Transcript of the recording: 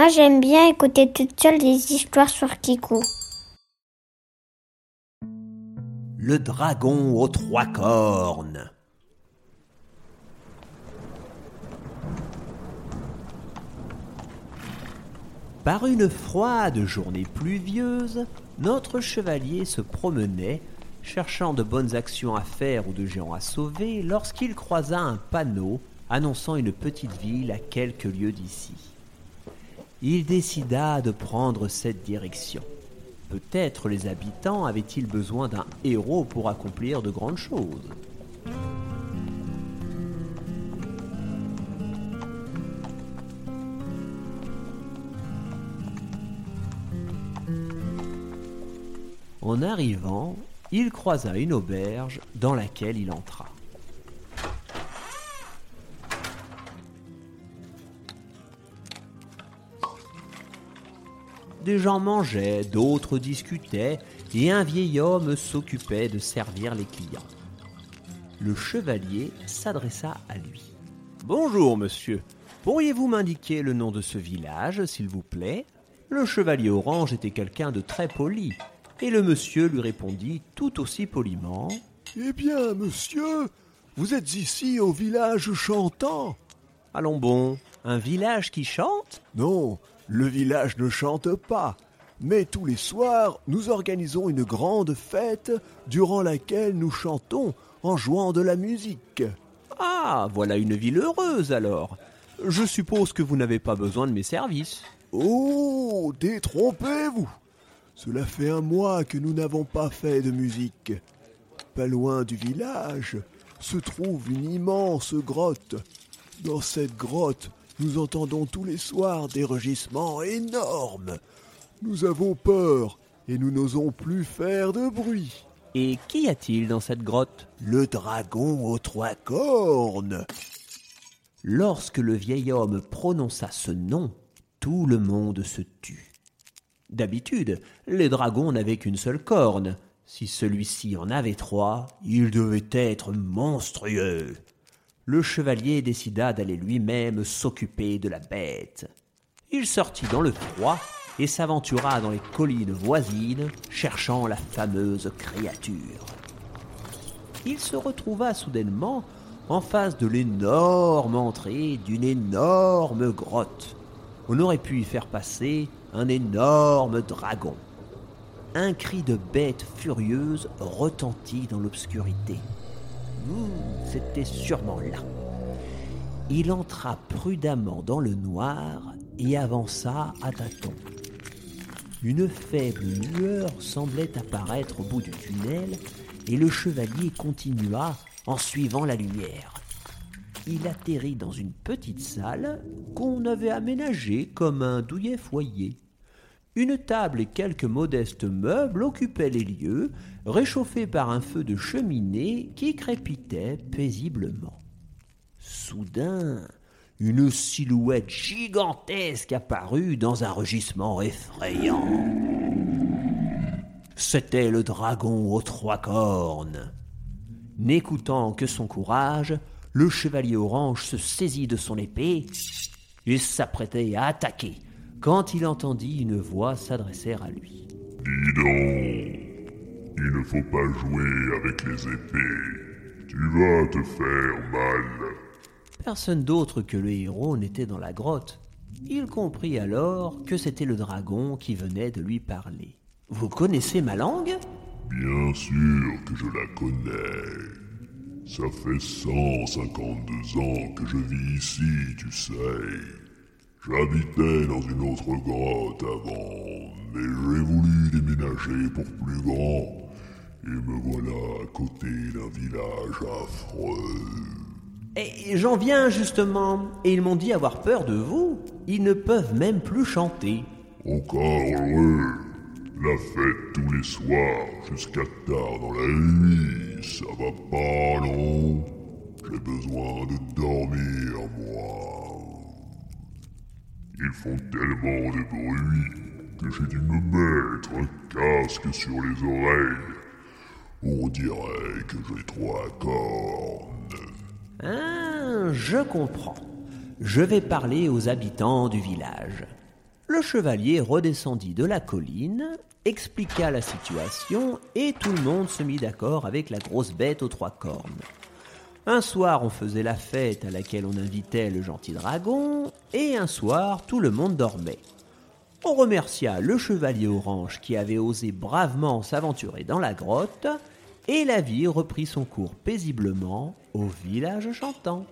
Moi, j'aime bien écouter toute seule des histoires sur Kiku. Le dragon aux trois cornes. Par une froide journée pluvieuse, notre chevalier se promenait, cherchant de bonnes actions à faire ou de géants à sauver, lorsqu'il croisa un panneau annonçant une petite ville à quelques lieues d'ici. Il décida de prendre cette direction. Peut-être les habitants avaient-ils besoin d'un héros pour accomplir de grandes choses. En arrivant, il croisa une auberge dans laquelle il entra. Des gens mangeaient, d'autres discutaient, et un vieil homme s'occupait de servir les clients. Le chevalier s'adressa à lui. Bonjour, monsieur. Pourriez-vous m'indiquer le nom de ce village, s'il vous plaît? Le chevalier orange était quelqu'un de très poli, et le monsieur lui répondit tout aussi poliment. Eh bien, monsieur, vous êtes ici au village chantant Allons bon, un village qui chante? Non, le village ne chante pas. Mais tous les soirs, nous organisons une grande fête durant laquelle nous chantons en jouant de la musique. Ah, voilà une ville heureuse alors. Je suppose que vous n'avez pas besoin de mes services. Oh, détrompez-vous Cela fait un mois que nous n'avons pas fait de musique. Pas loin du village se trouve une immense grotte. Dans cette grotte, nous entendons tous les soirs des rugissements énormes. Nous avons peur et nous n'osons plus faire de bruit. Et qu'y a-t-il dans cette grotte? Le dragon aux trois cornes. Lorsque le vieil homme prononça ce nom, tout le monde se tut. D'habitude, les dragons n'avaient qu'une seule corne. Si celui-ci en avait trois, il devait être monstrueux. Le chevalier décida d'aller lui-même s'occuper de la bête. Il sortit dans le froid et s'aventura dans les collines voisines, cherchant la fameuse créature. Il se retrouva soudainement en face de l'énorme entrée d'une énorme grotte. On aurait pu y faire passer un énorme dragon. Un cri de bête furieuse retentit dans l'obscurité. C'était sûrement là. Il entra prudemment dans le noir et avança à tâtons. Une faible lueur semblait apparaître au bout du tunnel et le chevalier continua en suivant la lumière. Il atterrit dans une petite salle qu'on avait aménagée comme un douillet foyer. Une table et quelques modestes meubles occupaient les lieux, réchauffés par un feu de cheminée qui crépitait paisiblement. Soudain, une silhouette gigantesque apparut dans un rugissement effrayant. C'était le dragon aux trois cornes. N'écoutant que son courage, le chevalier orange se saisit de son épée et s'apprêtait à attaquer quand il entendit une voix s'adresser à lui. Dis donc, il ne faut pas jouer avec les épées. Tu vas te faire mal. Personne d'autre que le héros n'était dans la grotte. Il comprit alors que c'était le dragon qui venait de lui parler. Vous connaissez ma langue? Bien sûr que je la connais. Ça fait 152 ans que je vis ici, tu sais. J'habitais dans une autre grotte avant, mais j'ai voulu déménager pour plus grand. Et me voilà à côté d'un village affreux. Et j'en viens justement, et ils m'ont dit avoir peur de vous. Ils ne peuvent même plus chanter. Encore heureux. La fête tous les soirs jusqu'à tard dans la nuit, ça va pas non? J'ai besoin de dormir, moi. Ils font tellement de bruit que j'ai dû me mettre un casque sur les oreilles. On dirait que j'ai trois cornes. Ah, je comprends. Je vais parler aux habitants du village. le chevalier redescendit de la colline, expliqua la situation et tout le monde se mit d'accord avec la grosse bête aux trois cornes. Un soir, on faisait la fête à laquelle on invitait le gentil dragon, et un soir, tout le monde dormait. On remercia le chevalier orange qui avait osé bravement s'aventurer dans la grotte, et la vie reprit son cours paisiblement au village chantant.